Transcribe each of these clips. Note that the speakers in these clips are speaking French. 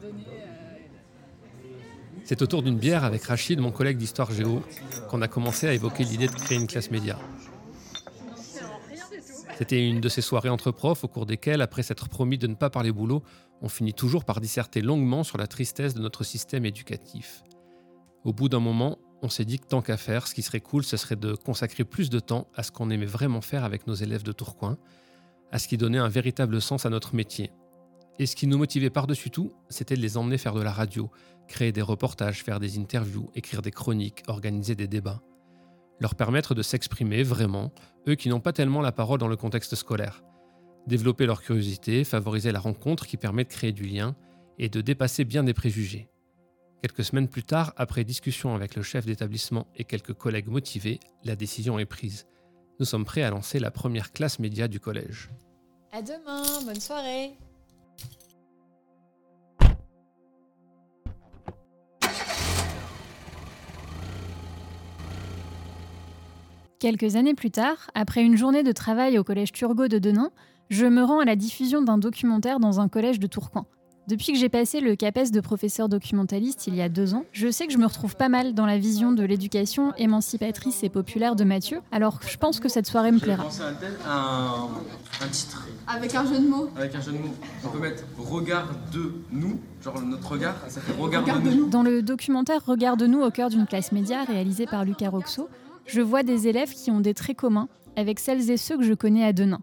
données. C'est autour d'une bière avec Rachid, mon collègue d'histoire géo, qu'on a commencé à évoquer l'idée de créer une classe média. C'était une de ces soirées entre profs au cours desquelles, après s'être promis de ne pas parler boulot, on finit toujours par disserter longuement sur la tristesse de notre système éducatif. Au bout d'un moment, on s'est dit que tant qu'à faire, ce qui serait cool, ce serait de consacrer plus de temps à ce qu'on aimait vraiment faire avec nos élèves de Tourcoing, à ce qui donnait un véritable sens à notre métier. Et ce qui nous motivait par-dessus tout, c'était de les emmener faire de la radio, créer des reportages, faire des interviews, écrire des chroniques, organiser des débats leur permettre de s'exprimer vraiment, eux qui n'ont pas tellement la parole dans le contexte scolaire. Développer leur curiosité, favoriser la rencontre qui permet de créer du lien et de dépasser bien des préjugés. Quelques semaines plus tard, après discussion avec le chef d'établissement et quelques collègues motivés, la décision est prise. Nous sommes prêts à lancer la première classe média du collège. À demain, bonne soirée Quelques années plus tard, après une journée de travail au collège Turgot de Denain, je me rends à la diffusion d'un documentaire dans un collège de Tourcoing. Depuis que j'ai passé le CAPES de professeur documentaliste il y a deux ans, je sais que je me retrouve pas mal dans la vision de l'éducation émancipatrice et populaire de Mathieu, alors je pense que cette soirée me plaira. Un, un titre. Avec un jeu de mots. Avec un jeu de mots. On peut mettre Regard de nous, genre notre regard, ça fait Regard de nous. Dans le documentaire Regarde-nous au cœur d'une classe média réalisé par Lucas Roxo, je vois des élèves qui ont des traits communs avec celles et ceux que je connais à Denain.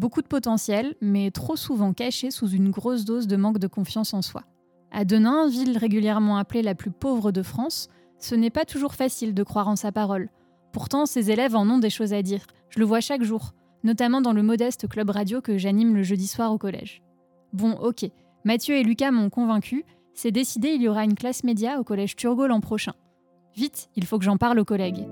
Beaucoup de potentiel, mais trop souvent cachés sous une grosse dose de manque de confiance en soi. À Denain, ville régulièrement appelée la plus pauvre de France, ce n'est pas toujours facile de croire en sa parole. Pourtant, ces élèves en ont des choses à dire. Je le vois chaque jour, notamment dans le modeste club radio que j'anime le jeudi soir au collège. Bon, ok, Mathieu et Lucas m'ont convaincu, c'est décidé, il y aura une classe média au collège Turgot l'an prochain. Vite, il faut que j'en parle aux collègues.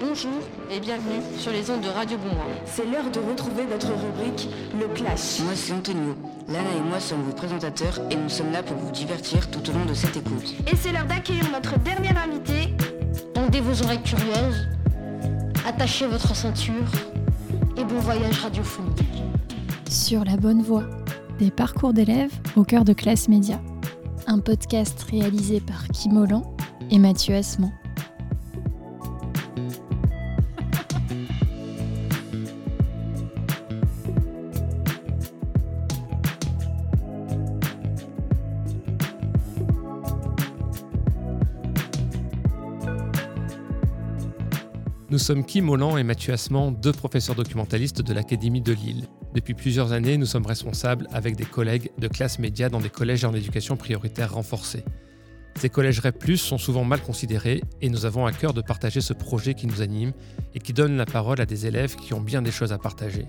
Bonjour et bienvenue sur les ondes de Radio Bonmois. C'est l'heure de retrouver notre rubrique Le Clash. Moi c'est Antonio. Lana et moi sommes vos présentateurs et nous sommes là pour vous divertir tout au long de cette écoute. Et c'est l'heure d'accueillir notre dernier invité. Tendez vos oreilles curieuses, attachez votre ceinture et bon voyage radiophonique. Sur la bonne voie, des parcours d'élèves au cœur de classe média. Un podcast réalisé par Kim Holland et Mathieu Asman. Nous sommes Kim Holland et Mathieu Asman, deux professeurs documentalistes de l'Académie de Lille. Depuis plusieurs années, nous sommes responsables avec des collègues de classe média dans des collèges en éducation prioritaire renforcée. Ces collèges REP+, sont souvent mal considérés et nous avons à cœur de partager ce projet qui nous anime et qui donne la parole à des élèves qui ont bien des choses à partager.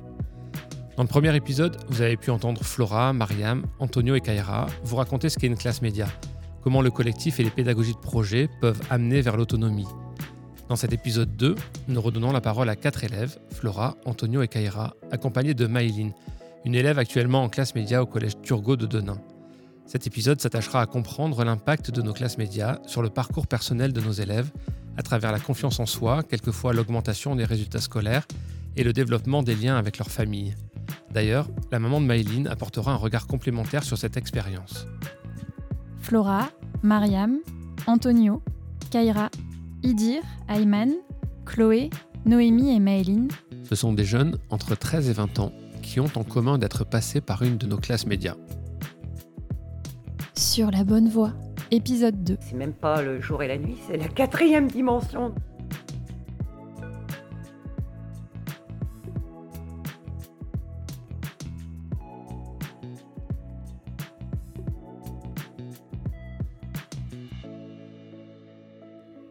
Dans le premier épisode, vous avez pu entendre Flora, Mariam, Antonio et Kaira vous raconter ce qu'est une classe média, comment le collectif et les pédagogies de projet peuvent amener vers l'autonomie, dans cet épisode 2, nous redonnons la parole à quatre élèves, Flora, Antonio et Kaira, accompagnés de Maïline, une élève actuellement en classe média au collège Turgot de Denain. Cet épisode s'attachera à comprendre l'impact de nos classes médias sur le parcours personnel de nos élèves, à travers la confiance en soi, quelquefois l'augmentation des résultats scolaires et le développement des liens avec leur famille. D'ailleurs, la maman de Maïline apportera un regard complémentaire sur cette expérience. Flora, Mariam, Antonio, Kaira Idir, Ayman, Chloé, Noémie et Maëline. Ce sont des jeunes entre 13 et 20 ans qui ont en commun d'être passés par une de nos classes médias. Sur la bonne voie, épisode 2. C'est même pas le jour et la nuit, c'est la quatrième dimension.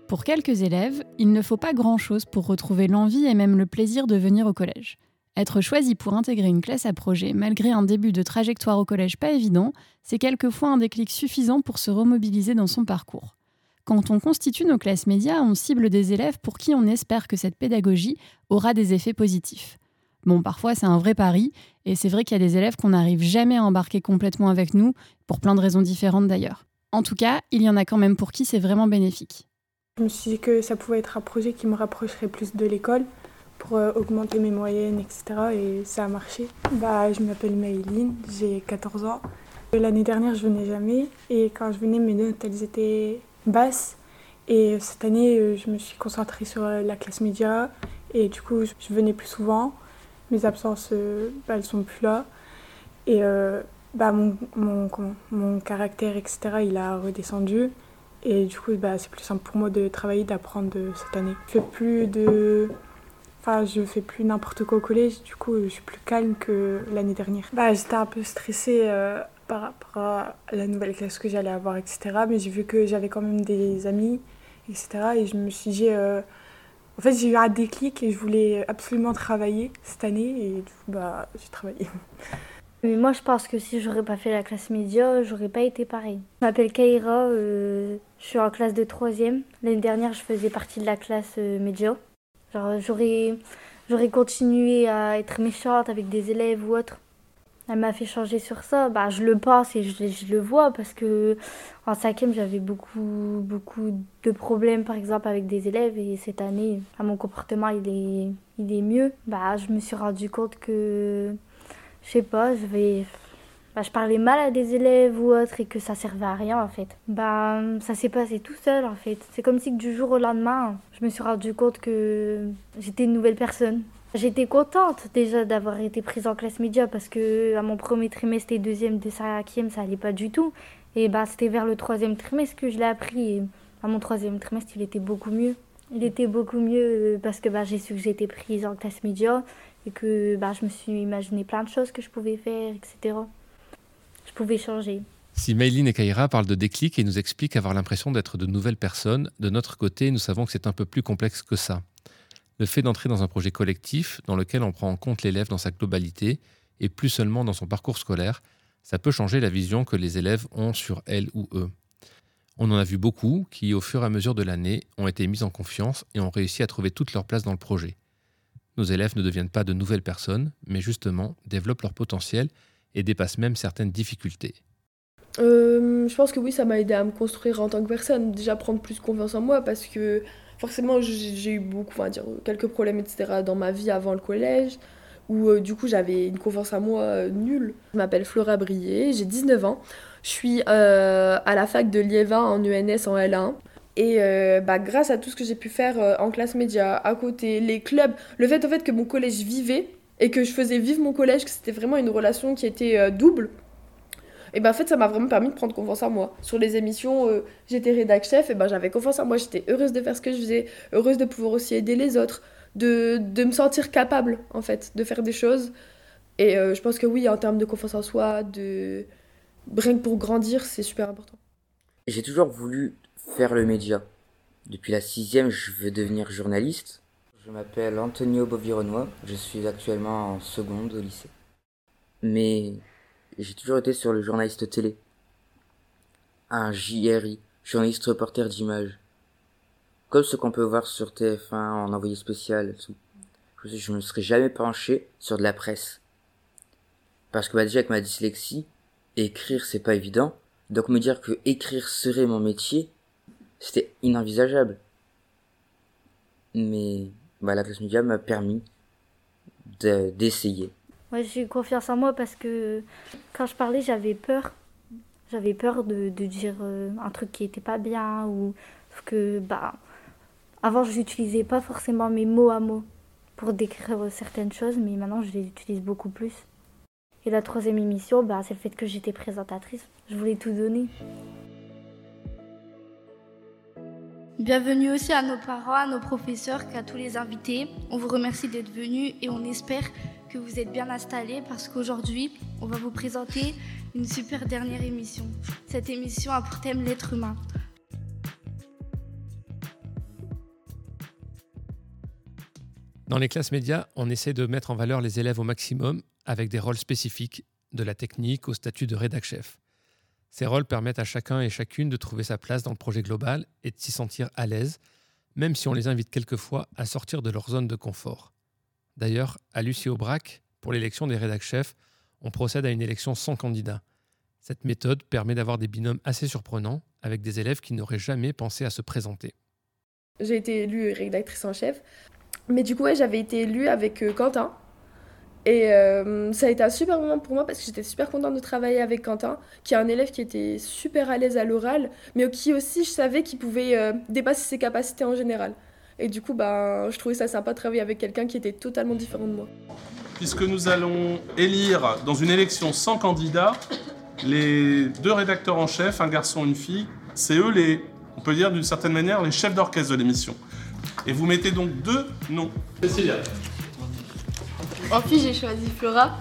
Pour quelques élèves, il ne faut pas grand-chose pour retrouver l'envie et même le plaisir de venir au collège. Être choisi pour intégrer une classe à projet, malgré un début de trajectoire au collège pas évident, c'est quelquefois un déclic suffisant pour se remobiliser dans son parcours. Quand on constitue nos classes médias, on cible des élèves pour qui on espère que cette pédagogie aura des effets positifs. Bon, parfois c'est un vrai pari, et c'est vrai qu'il y a des élèves qu'on n'arrive jamais à embarquer complètement avec nous, pour plein de raisons différentes d'ailleurs. En tout cas, il y en a quand même pour qui c'est vraiment bénéfique. Je me suis dit que ça pouvait être un projet qui me rapprocherait plus de l'école pour euh, augmenter mes moyennes, etc. Et ça a marché. Bah, je m'appelle Maëline, j'ai 14 ans. L'année dernière, je venais jamais. Et quand je venais, mes notes, elles étaient basses. Et cette année, euh, je me suis concentrée sur euh, la classe média. Et du coup, je venais plus souvent. Mes absences, bah, elles sont plus là. Et bah, mon, mon, mon, caractère, etc., il a redescendu. Et du coup, bah, c'est plus simple pour moi de travailler, d'apprendre cette année. Je fais plus de... Enfin, je fais plus n'importe quoi au collège, du coup, je suis plus calme que l'année dernière. Bah, j'étais un peu stressée euh, par rapport à la nouvelle classe que j'allais avoir, etc. Mais j'ai vu que j'avais quand même des amis, etc. Et je me suis dit... Euh, en fait, j'ai eu un déclic et je voulais absolument travailler cette année. Et du coup, bah, j'ai travaillé. Mais moi, je pense que si j'aurais pas fait la classe média, j'aurais pas été pareil. Je m'appelle Kaira, euh, je suis en classe de 3e. L'année dernière, je faisais partie de la classe euh, média. Genre, j'aurais, continué à être méchante avec des élèves ou autre. Elle m'a fait changer sur ça. Bah, je le pense et je, le vois parce que en cinquième, j'avais beaucoup, beaucoup de problèmes, par exemple, avec des élèves. Et cette année, mon comportement, il est, il est mieux. Bah, je me suis rendu compte que je sais pas, je vais. Bah, je parlais mal à des élèves ou autre et que ça servait à rien en fait. Bah, ça s'est passé tout seul en fait. C'est comme si du jour au lendemain, je me suis rendu compte que j'étais une nouvelle personne. J'étais contente déjà d'avoir été prise en classe média parce que à mon premier trimestre et deuxième de cinquième, ça allait pas du tout. Et bah, c'était vers le troisième trimestre que je l'ai appris. Et à mon troisième trimestre, il était beaucoup mieux. Il était beaucoup mieux euh, parce que bah, j'ai su que j'étais prise en classe média et que bah, je me suis imaginé plein de choses que je pouvais faire, etc. Je pouvais changer. Si Mayline et Kaira parlent de déclic et nous expliquent avoir l'impression d'être de nouvelles personnes, de notre côté, nous savons que c'est un peu plus complexe que ça. Le fait d'entrer dans un projet collectif dans lequel on prend en compte l'élève dans sa globalité et plus seulement dans son parcours scolaire, ça peut changer la vision que les élèves ont sur elle ou eux. On en a vu beaucoup qui, au fur et à mesure de l'année, ont été mis en confiance et ont réussi à trouver toute leur place dans le projet. Nos élèves ne deviennent pas de nouvelles personnes, mais justement développent leur potentiel et dépassent même certaines difficultés. Euh, je pense que oui, ça m'a aidé à me construire en tant que personne, déjà prendre plus confiance en moi parce que forcément j'ai eu beaucoup, enfin dire quelques problèmes etc dans ma vie avant le collège où euh, du coup j'avais une confiance en moi euh, nulle. Je m'appelle Flora Brier, j'ai 19 ans, je suis à la fac de Liévin en ENS en L1. Et euh, bah, grâce à tout ce que j'ai pu faire euh, en classe média, à côté, les clubs, le fait en fait que mon collège vivait et que je faisais vivre mon collège, que c'était vraiment une relation qui était euh, double, et ben en fait ça m'a vraiment permis de prendre confiance en moi. Sur les émissions, j'étais rédac chef, et ben j'avais confiance en moi, j'étais heureuse de faire ce que je faisais, heureuse de pouvoir aussi aider les autres, de, de me sentir capable en fait de faire des choses. Et je pense que oui, en termes de confiance en soi, de rien que pour grandir, c'est super important. J'ai toujours voulu faire le média. Depuis la sixième, je veux devenir journaliste. Je m'appelle Antonio Bovironois, je suis actuellement en seconde au lycée. Mais j'ai toujours été sur le journaliste télé. Un JRI, journaliste reporter d'image. Comme ce qu'on peut voir sur TF1 en envoyé spécial tout. Je me serais jamais penché sur de la presse. Parce que bah, déjà avec ma dyslexie, écrire c'est pas évident. Donc me dire que écrire serait mon métier, c'était inenvisageable. Mais bah, la classe média m'a permis d'essayer. Moi, j'ai confiance en moi parce que quand je parlais, j'avais peur. J'avais peur de, de dire euh, un truc qui était pas bien ou que bah avant je n'utilisais pas forcément mes mots à mots pour décrire certaines choses, mais maintenant je les utilise beaucoup plus. Et la troisième émission, bah, c'est le fait que j'étais présentatrice. Je voulais tout donner. Bienvenue aussi à nos parents, à nos professeurs, à tous les invités. On vous remercie d'être venus et on espère que vous êtes bien installés parce qu'aujourd'hui, on va vous présenter une super dernière émission. Cette émission a pour thème l'être humain. Dans les classes médias, on essaie de mettre en valeur les élèves au maximum avec des rôles spécifiques, de la technique au statut de rédac chef. Ces rôles permettent à chacun et chacune de trouver sa place dans le projet global et de s'y sentir à l'aise, même si on les invite quelquefois à sortir de leur zone de confort. D'ailleurs, à Lucie Aubrac, pour l'élection des rédacs chefs, on procède à une élection sans candidat. Cette méthode permet d'avoir des binômes assez surprenants avec des élèves qui n'auraient jamais pensé à se présenter. J'ai été élue rédactrice en chef Mais du coup, j'avais été élue avec Quentin. Et ça a été un super moment pour moi parce que j'étais super contente de travailler avec Quentin, qui est un élève qui était super à l'aise à l'oral, mais qui aussi, je savais qu'il pouvait dépasser ses capacités en général. Et du coup, bah, je trouvais ça sympa de travailler avec quelqu'un qui était totalement différent de moi. Puisque nous allons élire dans une élection sans candidat les deux rédacteurs en chef, un garçon et une fille, c'est eux les, on peut dire d'une certaine manière, les chefs d'orchestre de l'émission. Et vous mettez donc deux noms. Cécilia. En fille, j'ai choisi Flora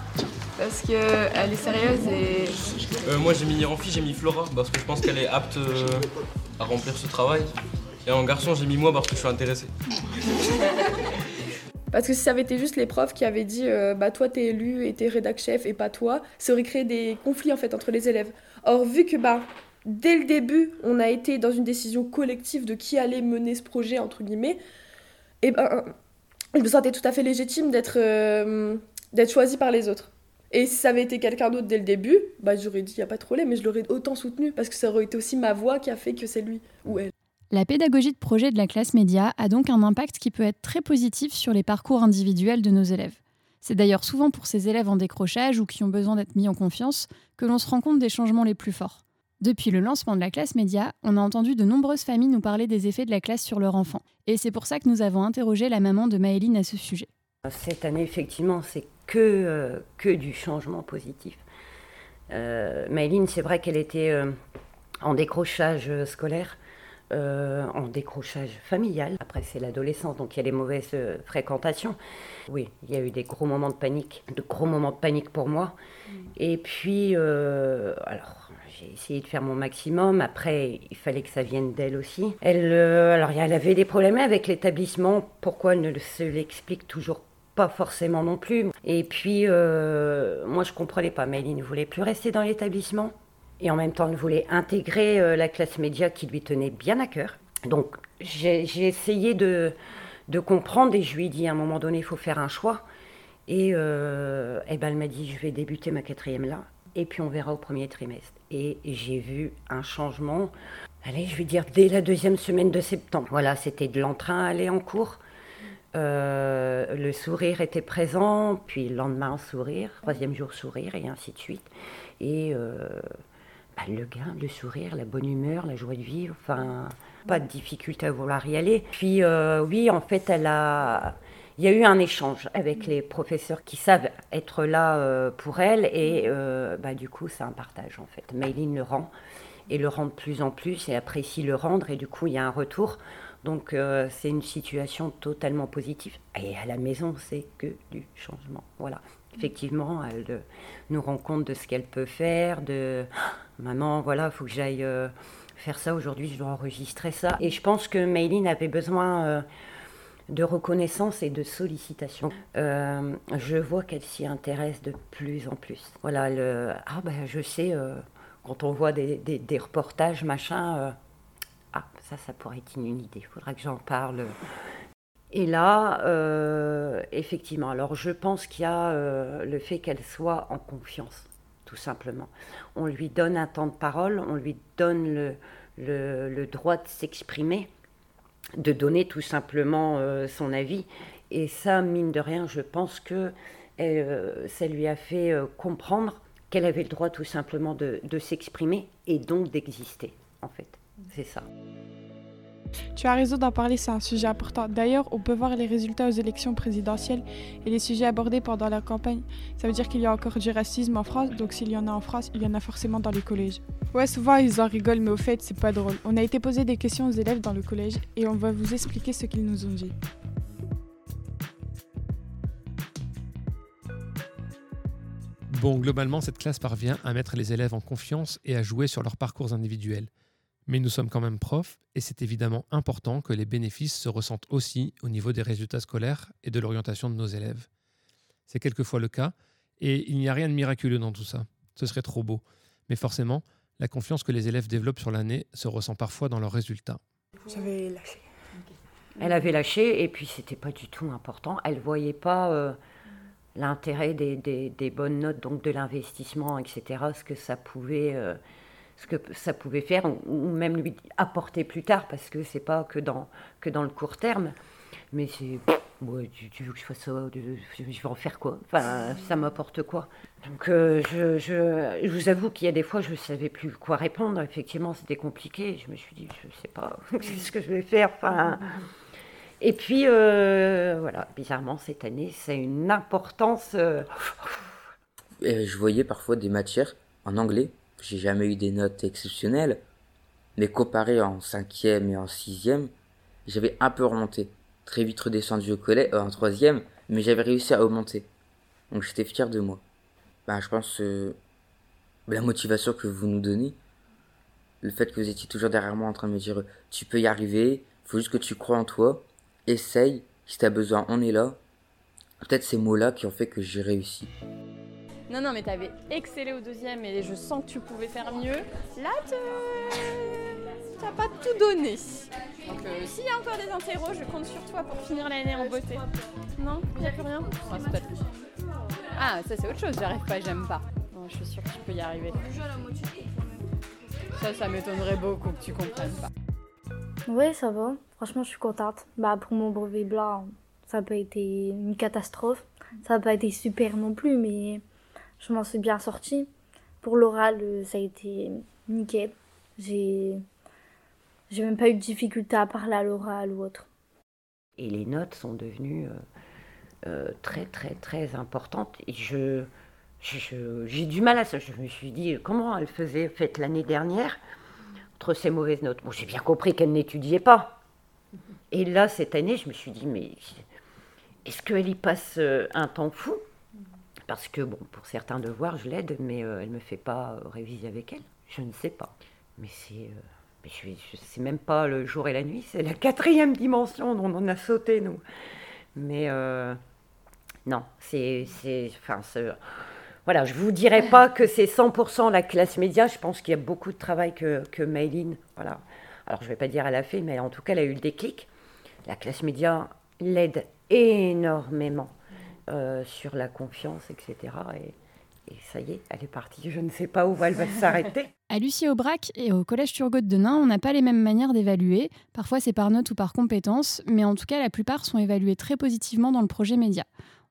parce qu'elle est sérieuse et. Euh, moi, j'ai mis en fille, j'ai mis Flora parce que je pense qu'elle est apte euh, à remplir ce travail. Et en garçon, j'ai mis moi parce que je suis intéressé. Parce que si ça avait été juste les profs qui avaient dit euh, bah toi t'es élu et t'es rédac chef et pas toi, ça aurait créé des conflits en fait entre les élèves. Or vu que bah dès le début on a été dans une décision collective de qui allait mener ce projet entre guillemets, et ben je me sentais tout à fait légitime d'être euh, d'être choisi par les autres. Et si ça avait été quelqu'un d'autre dès le début, bah j'aurais dit y a pas de problème, mais je l'aurais autant soutenu parce que ça aurait été aussi ma voix qui a fait que c'est lui ou elle. La pédagogie de projet de la classe média a donc un impact qui peut être très positif sur les parcours individuels de nos élèves. C'est d'ailleurs souvent pour ces élèves en décrochage ou qui ont besoin d'être mis en confiance que l'on se rend compte des changements les plus forts. Depuis le lancement de la classe média, on a entendu de nombreuses familles nous parler des effets de la classe sur leur enfant. Et c'est pour ça que nous avons interrogé la maman de Maëline à ce sujet. Cette année, effectivement, c'est que, euh, que du changement positif. Euh, Maëline, c'est vrai qu'elle était euh, en décrochage scolaire. Euh, en décrochage familial. Après, c'est l'adolescence, donc il y a les mauvaises euh, fréquentations. Oui, il y a eu des gros moments de panique, de gros moments de panique pour moi. Mm. Et puis, euh, alors, j'ai essayé de faire mon maximum. Après, il fallait que ça vienne d'elle aussi. Elle, alors, elle avait des problèmes avec l'établissement. Pourquoi elle ne se l'explique toujours pas forcément non plus? Et puis, moi, je comprenais pas. Méline ne voulait plus rester dans l'établissement et en même temps elle voulait intégrer euh, la classe média qui lui tenait bien à cœur. Donc j'ai essayé de, comprendre et je lui ai dit à un moment donné il faut faire un choix. Et, euh, et ben, elle m'a dit je vais débuter ma quatrième là et puis on verra au premier trimestre. Et j'ai vu un changement, allez je vais dire dès la deuxième semaine de septembre. Voilà, c'était de l'entrain à aller en cours. Euh, le sourire était présent, puis le lendemain sourire, troisième jour sourire, et ainsi de suite. Et bah, le gain, le sourire, la bonne humeur, la joie de vivre, enfin, pas de difficulté à vouloir y aller. Puis euh, oui, en fait, elle a, il y a eu un échange avec les professeurs qui savent être là euh, pour elle et euh, bah, du coup, c'est un partage en fait. Mayline le rend et le rend de plus en plus et apprécie le rendre et du coup, il y a un retour. Donc c'est une situation totalement positive. Et à la maison, c'est que du changement. Voilà effectivement, elle euh, nous rend compte de ce qu'elle peut faire, de maman, voilà, il faut que j'aille euh, faire ça aujourd'hui, je dois enregistrer ça. Et je pense que Mayline avait besoin euh, de reconnaissance et de sollicitation. je vois qu'elle s'y intéresse de plus en plus. Voilà, le, ah ben je sais, quand on voit des, des reportages, machin, ah ça, ça pourrait être une idée, il faudra que j'en parle et là, euh, effectivement, alors je pense qu'il y a euh, le fait qu'elle soit en confiance, tout simplement. On lui donne un temps de parole, on lui donne le, le, droit de s'exprimer, de donner tout simplement euh, son avis. Et ça, mine de rien, je pense que ça lui a fait comprendre qu'elle avait le droit tout simplement de s'exprimer et donc d'exister, en fait. C'est ça. Tu as raison d'en parler, c'est un sujet important. D'ailleurs, on peut voir les résultats aux élections présidentielles et les sujets abordés pendant la campagne. Ça veut dire qu'il y a encore du racisme en France, donc s'il y en a en France, il y en a forcément dans les collèges. Ouais, souvent ils en rigolent, mais au fait, c'est pas drôle. On a été posé des questions aux élèves dans le collège et on va vous expliquer ce qu'ils nous ont dit. Bon, globalement, cette classe parvient à mettre les élèves en confiance et à jouer sur leurs parcours individuels. Mais nous sommes quand même profs et c'est évidemment important que les bénéfices se ressentent aussi au niveau des résultats scolaires et de l'orientation de nos élèves. C'est quelquefois le cas et il n'y a rien de miraculeux dans tout ça. Ce serait trop beau. Mais forcément, la confiance que les élèves développent sur l'année se ressent parfois dans leurs résultats. J'avais lâché. Elle avait lâché et puis c'était pas du tout important. Elle voyait pas euh, l'intérêt des, des, bonnes notes, donc de l'investissement, etc. Ce que ça pouvait euh, ce que ça pouvait faire, ou même lui apporter plus tard, parce que c'est pas que dans, que dans le court terme. Mais c'est tu, veux que je fasse ça Je vais en faire quoi? Enfin, ça m'apporte quoi? Donc, euh, je, je, je, vous avoue qu'il y a des fois, je ne savais plus quoi répondre. Effectivement, c'était compliqué. Je me suis dit, je ne sais pas ce que je vais faire. Enfin, et puis, euh, voilà, bizarrement, cette année, c'est une importance. Euh, je voyais parfois des matières en anglais. J'ai jamais eu des notes exceptionnelles. Mais comparé en cinquième et en sixième, j'avais un peu remonté très vite redescendu au collège, euh, en troisième, mais j'avais réussi à augmenter. Donc j'étais fier de moi. Ben, je pense euh, la motivation que vous nous donnez, le fait que vous étiez toujours derrière moi en train de me dire tu peux y arriver, faut juste que tu crois en toi, essaye, si t'as besoin, on est là. Peut-être ces mots-là qui ont fait que j'ai réussi. Non, non, mais t'avais excellé au deuxième et je sens que tu pouvais faire mieux. Là, t'as pas tout donné. Donc euh, s'il y a encore des interros, je compte sur toi pour finir l'année en beauté. Non Il n'y a plus rien Ah, ça c'est autre chose, j'arrive pas, j'aime pas. je suis sûre que tu peux y arriver. Ça, ça m'étonnerait beaucoup que tu comprennes pas. Oui, ça va. Franchement, je suis contente. Bah, pour mon brevet blanc, ça n'a pas été une catastrophe. Ça n'a pas été super non plus, mais je m'en suis bien sortie. Pour l'oral, ça a été nickel. J'ai j'ai même pas eu de difficulté à parler à l'oral ou autre. Et les notes sont devenues euh, euh, très très très importantes. Et je, j'ai du mal à ça. Je me suis dit comment elle faisait fait l'année dernière entre ces mauvaises notes? Bon, j'ai bien compris qu'elle n'étudiait pas. Et là, cette année, je me suis dit mais est-ce qu'elle y passe euh, un temps fou? Parce que bon, pour certains devoirs, je l'aide, mais elle me fait pas réviser avec elle. Je ne sais pas. Mais c'est je ne sais même pas le jour et la nuit, c'est la quatrième dimension dont on a sauté, nous. Mais euh, non, c'est. Enfin, voilà, je ne vous dirai pas que c'est 100% la classe média. Je pense qu'il y a beaucoup de travail que, que voilà. Alors, je ne vais pas dire elle a fait, mais en tout cas, elle a eu le déclic. La classe média l'aide énormément euh, sur la confiance, etc. Et, et ça y est, elle est partie. Je ne sais pas où elle va s'arrêter. À Lucie Aubrac et au Collège Turgot de Nain, on n'a pas les mêmes manières d'évaluer. Parfois c'est par note ou par compétence, mais en tout cas la plupart sont évalués très positivement dans le projet média.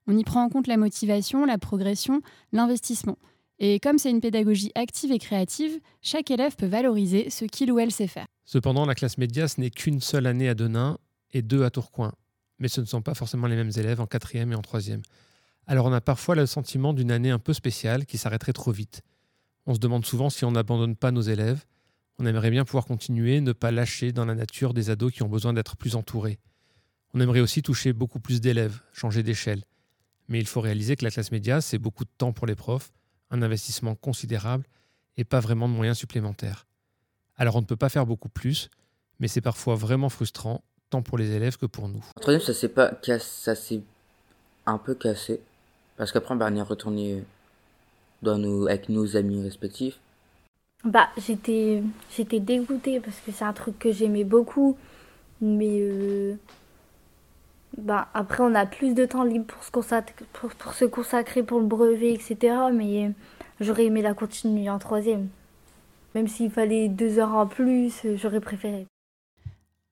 On y prend en compte la motivation, la progression, l'investissement. Et comme c'est une pédagogie active et créative, chaque élève peut valoriser ce qu'il ou elle sait faire. Cependant, la classe média, ce n'est qu'une seule année à Denain et deux à Tourcoing. Mais ce ne sont pas forcément les mêmes élèves en quatrième et en troisième. Alors on a parfois le sentiment d'une année un peu spéciale qui s'arrêterait trop vite. On se demande souvent si on n'abandonne pas nos élèves. On aimerait bien pouvoir continuer, ne pas lâcher dans la nature des ados qui ont besoin d'être plus entourés. On aimerait aussi toucher beaucoup plus d'élèves, changer d'échelle. Mais il faut réaliser que la classe média, c'est beaucoup de temps pour les profs, un investissement considérable et pas vraiment de moyens supplémentaires. Alors on ne peut pas faire beaucoup plus, mais c'est parfois vraiment frustrant, tant pour les élèves que pour nous. troisième, ça s'est pas ça s'est un peu cassé. Parce qu'après, bah, on est retourné dans nos, avec nos amis respectifs. Bah, j'étais, j'étais dégoûtée parce que c'est un truc que j'aimais beaucoup. Mais euh, bah, après, on a plus de temps libre pour se, consacrer, pour, pour se consacrer pour le brevet, etc. Mais j'aurais aimé la continuer en troisième. Même s'il fallait deux heures en plus, j'aurais préféré.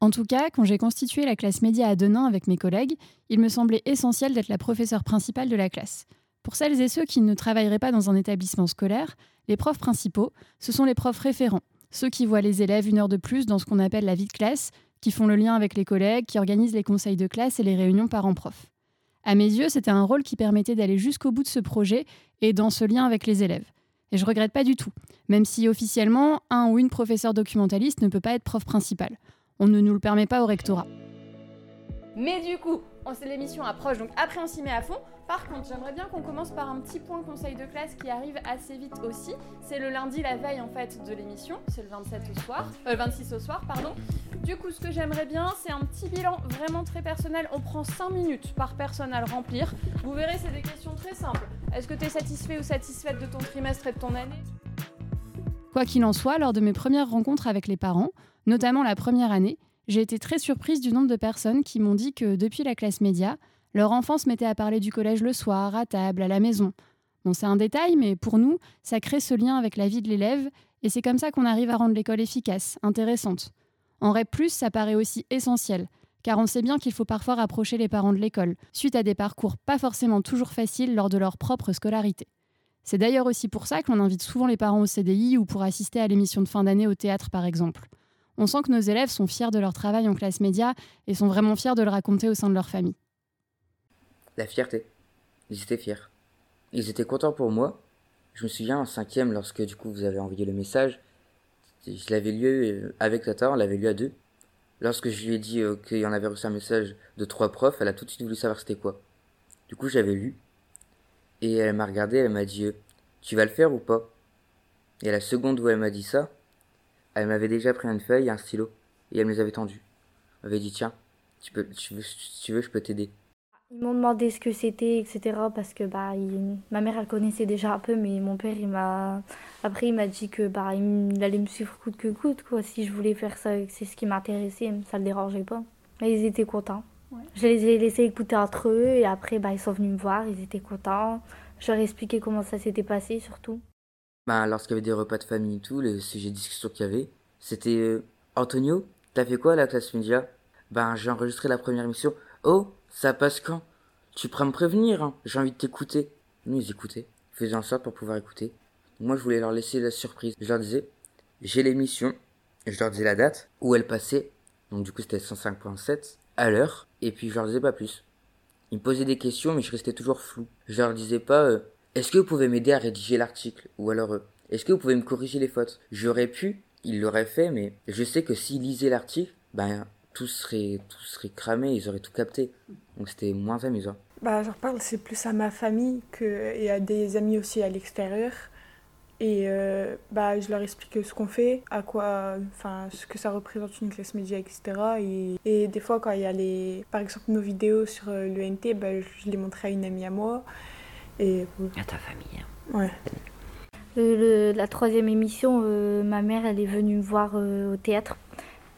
En tout cas, quand j'ai constitué la classe média à Denain avec mes collègues, il me semblait essentiel d'être la professeure principale de la classe. Pour celles et ceux qui ne travailleraient pas dans un établissement scolaire, les profs principaux, ce sont les profs référents, ceux qui voient les élèves une heure de plus dans ce qu'on appelle la vie de classe, qui font le lien avec les collègues, qui organisent les conseils de classe et les réunions parents-profs. À mes yeux, c'était un rôle qui permettait d'aller jusqu'au bout de ce projet et dans ce lien avec les élèves. Et je regrette pas du tout, même si officiellement, un ou une professeur documentaliste ne peut pas être prof principal on ne nous le permet pas au rectorat. Mais du coup, on sait l'émission approche, donc après on s'y met à fond. Par contre, j'aimerais bien qu'on commence par un petit point conseil de classe qui arrive assez vite aussi. C'est le lundi, la veille en fait de l'émission. C'est le 27 au soir, euh, 26 au soir, pardon. Du coup, ce que j'aimerais bien, c'est un petit bilan vraiment très personnel. On prend 5 minutes par personne à le remplir. Vous verrez, c'est des questions très simples. Est-ce que tu es satisfait ou satisfaite de ton trimestre et de ton année? Quoi qu'il en soit, lors de mes premières rencontres avec les parents, notamment la première année, j'ai été très surprise du nombre de personnes qui m'ont dit que depuis la classe média, leur enfant se mettait à parler du collège le soir, à table, à la maison. Bon, c'est un détail, mais pour nous, ça crée ce lien avec la vie de l'élève, et c'est comme ça qu'on arrive à rendre l'école efficace, intéressante. En REP, ça paraît aussi essentiel, car on sait bien qu'il faut parfois rapprocher les parents de l'école, suite à des parcours pas forcément toujours faciles lors de leur propre scolarité. C'est d'ailleurs aussi pour ça que l'on invite souvent les parents au CDI ou pour assister à l'émission de fin d'année au théâtre par exemple. On sent que nos élèves sont fiers de leur travail en classe média et sont vraiment fiers de le raconter au sein de leur famille. La fierté. Ils étaient fiers. Ils étaient contents pour moi. Je me souviens en cinquième, lorsque du coup vous avez envoyé le message, je l'avais lu euh, avec Tata, on l'avait lu à deux. Lorsque je lui ai dit euh, qu'il y en avait reçu un message de trois profs, elle a tout de suite voulu savoir c'était quoi. Du coup, j'avais lu. Et elle m'a regardé, elle m'a dit euh, Tu vas le faire ou pas? Et à la seconde où elle m'a dit ça, elle m'avait déjà pris une feuille et un stylo. Et elle me les avait tendus. Elle m'avait dit Tiens, tu peux, tu veux, si tu veux, je peux t'aider. Ils m'ont demandé ce que c'était, etc. Parce que bah, ma mère, elle connaissait déjà un peu, mais mon père, il m'a. Après, il m'a dit que bah, il allait me suivre coûte que coûte, quoi. Si je voulais faire ça, c'est ce qui m'intéressait, ça le dérangeait pas. Et ils étaient contents. Je les ai laissés écouter entre eux, et après, bah, ils sont venus me voir, ils étaient contents. Je leur ai expliqué comment ça s'était passé, surtout. Bah, lorsqu'il y avait des repas de famille et tout, le sujet de discussion qu'il y avait, c'était euh, Antonio, t'as fait quoi à la classe média Ben, j'ai enregistré la première émission. Oh, ça passe quand? Tu pourras me prévenir, hein. j'ai envie de t'écouter. Nous, ils écoutaient. Ils faisaient en sorte pour pouvoir écouter. Moi, je voulais leur laisser la surprise. Je leur disais, j'ai l'émission. Je leur disais la date où elle passait. Donc, du coup, c'était 105.7 à l'heure. Et puis, je leur disais pas plus. Ils me posaient des questions, mais je restais toujours flou. Je leur disais pas, euh, est-ce que vous pouvez m'aider à rédiger l'article Ou alors, euh, est-ce que vous pouvez me corriger les fautes? J'aurais pu, ils l'auraient fait, mais je sais que s'ils lisaient l'article, ben, tout serait, tout serait cramé, ils auraient tout capté. Donc c'était moins amusant. Bah, j'en parle, c'est plus à ma famille que, et à des amis aussi à l'extérieur. Et euh, bah, je leur explique ce qu'on fait, à quoi, enfin, ce que ça représente une classe média, etc. Et, et, des fois, quand il y a les, par exemple, nos vidéos sur euh, l'ENT, bah, je les montrais à une amie à moi. Et, à ta famille. Hein. Ouais. Le, la troisième émission, euh, ma mère, elle est venue me voir au théâtre.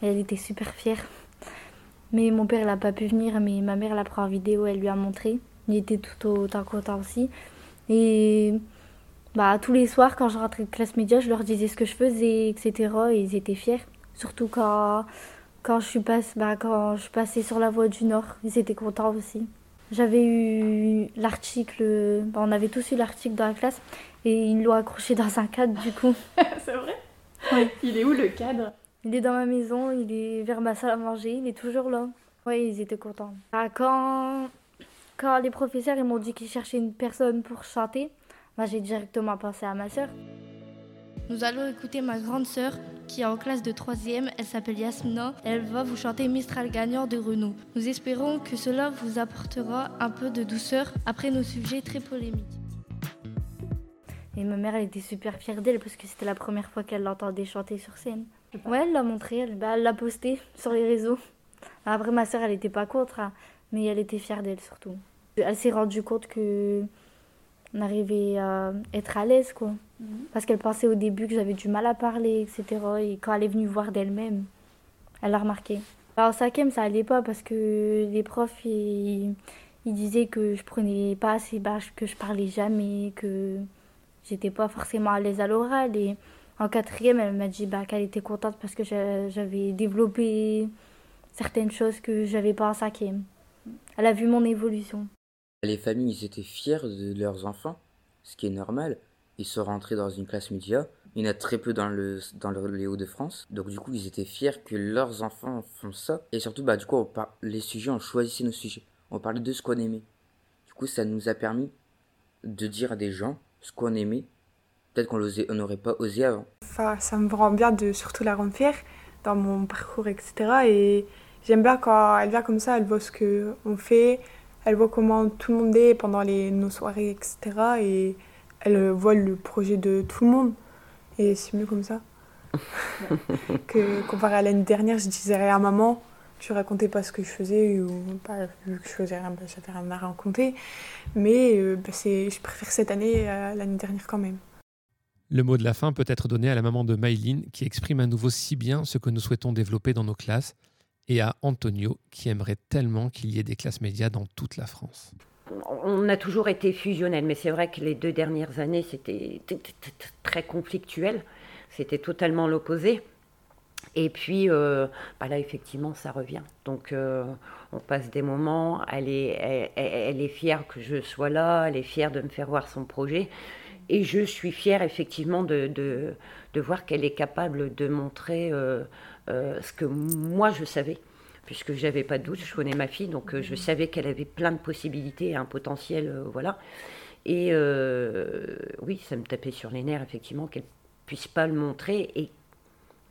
elle était super fière. Mais mon père, il n'a pas pu venir, mais ma mère l'a pris en vidéo, elle lui a montré. Il était tout autant content aussi. Et bah, tous les soirs, quand je rentrais de classe média, je leur disais ce que je faisais, etc. Et ils étaient fiers. Surtout quand, quand, je, suis passe, bah, quand je passais sur la voie du Nord, ils étaient contents aussi. J'avais eu l'article, bah, on avait tous eu l'article dans la classe, et ils l'ont accroché dans un cadre du coup. C'est vrai? Il est où le cadre? Il est dans ma maison, il est vers ma salle à manger, il est toujours là. Oui, ils étaient contents. Ah, quand, quand les professeurs ils m'ont dit qu'ils cherchaient une personne pour chanter, bah, j'ai directement pensé à ma sœur. Nous allons écouter ma grande sœur qui est en classe de 3e. Elle s'appelle Yasmina. Elle va vous chanter Mistral gagnant de Renault. Nous espérons que cela vous apportera un peu de douceur après nos sujets très polémiques. Et ma mère, elle était super fière d'elle parce que c'était la première fois qu'elle l'entendait chanter sur scène. Ouais, elle l'a montré, elle l'a posté sur les réseaux. Après, ma soeur, elle n'était pas contre, hein, mais elle était fière d'elle surtout. Elle s'est rendue compte que on arrivait à être à l'aise, quoi. Mhm. Parce qu'elle pensait au début que j'avais du mal à parler, etc. Et quand elle est venue voir d'elle-même, elle l'a remarqué. Alors, ça cinquième, ça allait pas parce que les profs, ils, ils disaient que je prenais pas assez que je parlais jamais, que j'étais pas forcément à l'aise à l'oral. Et en quatrième, elle m'a dit bah, qu'elle était contente parce que j'avais développé certaines choses que j'avais pas en cinquième. Elle a vu mon évolution. Les familles, étaient fiers de leurs enfants, ce qui est normal. Ils sont rentrés dans une classe média. Il y en a très peu dans, le, dans le, les Hauts-de-France. Donc du coup, ils étaient fiers que leurs enfants font ça. Et surtout, bah, du coup, on les sujets, on choisissait nos sujets. On parlait de ce qu'on aimait. Du coup, ça nous a permis de dire à des gens ce qu'on aimait peut-être qu'on n'aurait pas osé avant. Ça me rend bien de surtout la rendre fière dans mon parcours, etc. Et j'aime bien quand elle vient comme ça, elle voit ce qu'on fait, elle voit comment tout le monde est pendant les, nos soirées, etc. Et elle voit le projet de tout le monde. Et c'est mieux comme ça. que comparé à l'année dernière, je disais rien à maman, je racontais pas ce que je faisais, ou pas, vu que je faisais rien, bah, j'avais rien à raconter. Mais euh, bah, je préfère cette année à l'année dernière quand même. Le mot de la fin peut être donné à la maman de Maïline qui exprime à nouveau si bien ce que nous souhaitons développer dans nos classes et à Antonio qui aimerait tellement qu'il y ait des classes médias dans toute la France. On a toujours été fusionnel, mais c'est vrai que les deux dernières années, c'était très conflictuel. C'était totalement l'opposé. Et puis, bah là, effectivement, ça revient. Donc, on passe des moments. Elle est, elle, est fière que je sois là. Elle est fière de me faire voir son projet. Et je suis fière, effectivement, de, de, de voir qu'elle est capable de montrer ce que moi, je savais puisque j'avais pas de doute, je connais ma fille, donc je savais qu'elle avait plein de possibilités, un potentiel, voilà. Et oui, ça me tapait sur les nerfs, effectivement, qu'elle puisse pas le montrer et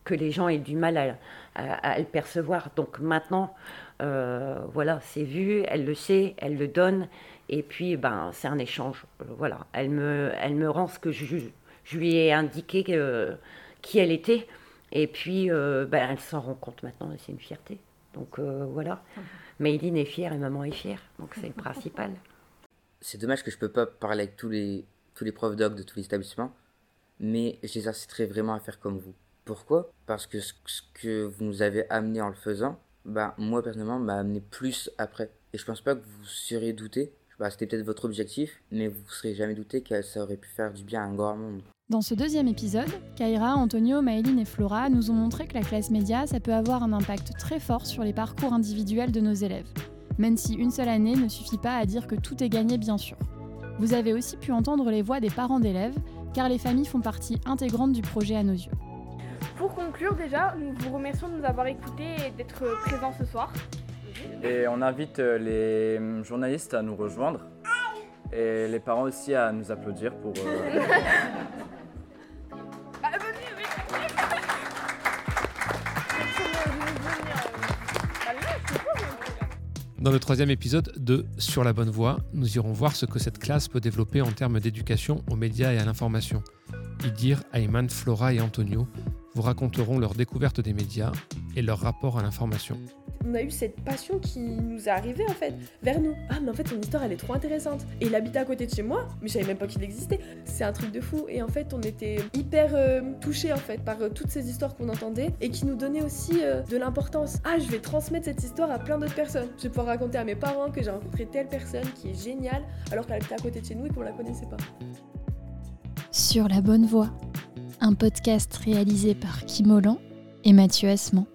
que les gens aient du mal à, le percevoir. Donc maintenant, euh, voilà, c'est vu, elle le sait, elle le donne, et puis ben c'est un échange. Euh, voilà, elle me, elle me rend ce que je, je lui ai indiqué euh, qui elle était, et puis ben, elle s'en rend compte maintenant, et c'est une fierté. Donc voilà, Mayline est fière et maman est fière, donc c'est le principal. C'est dommage que je peux pas parler avec tous les, tous les profs doc de tous les établissements, mais je les inciterai vraiment à faire comme vous. Pourquoi? Parce que ce que vous nous avez amené en le faisant, bah, moi personnellement, m'a amené plus après. Et je pense pas que vous seriez douté. Bah, C'était peut-être votre objectif, mais vous ne serez jamais douté que ça aurait pu faire du bien à un grand monde. Dans ce deuxième épisode, Kaira, Antonio, Maëline et Flora nous ont montré que la classe média, ça peut avoir un impact très fort sur les parcours individuels de nos élèves. Même si une seule année ne suffit pas à dire que tout est gagné, bien sûr. Vous avez aussi pu entendre les voix des parents d'élèves, car les familles font partie intégrante du projet à nos yeux. Pour conclure déjà, nous vous remercions de nous avoir écoutés et d'être présents ce soir. Et on invite euh, les journalistes à nous rejoindre et les parents aussi à nous applaudir pour... Euh, Dans le troisième épisode de Sur la bonne voie, nous irons voir ce que cette classe peut développer en termes d'éducation aux médias et à l'information. Idir, Ayman, Flora et Antonio vous raconteront leur découverte des médias et leur rapport à l'information. On a eu cette passion qui nous est arrivée en fait vers nous. Ah mais en fait son histoire elle est trop intéressante. Et il habitait à côté de chez moi, mais je savais même pas qu'il existait. C'est un truc de fou. Et en fait on était hyper euh, touchés en fait par euh, toutes ces histoires qu'on entendait et qui nous donnaient aussi euh, de l'importance. Ah je vais transmettre cette histoire à plein d'autres personnes. Je vais pouvoir raconter à mes parents que j'ai rencontré telle personne qui est géniale alors qu'elle habitait à côté de chez nous et qu'on la connaissait pas. Sur la bonne voie un podcast réalisé par Kim Holland et Mathieu Asman.